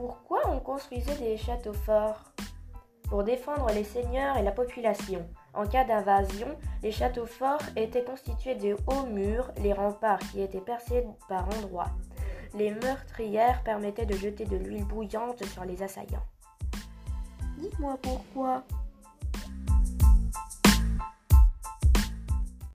Pourquoi on construisait des châteaux forts Pour défendre les seigneurs et la population. En cas d'invasion, les châteaux forts étaient constitués de hauts murs, les remparts qui étaient percés par endroits. Les meurtrières permettaient de jeter de l'huile bouillante sur les assaillants. Dis-moi pourquoi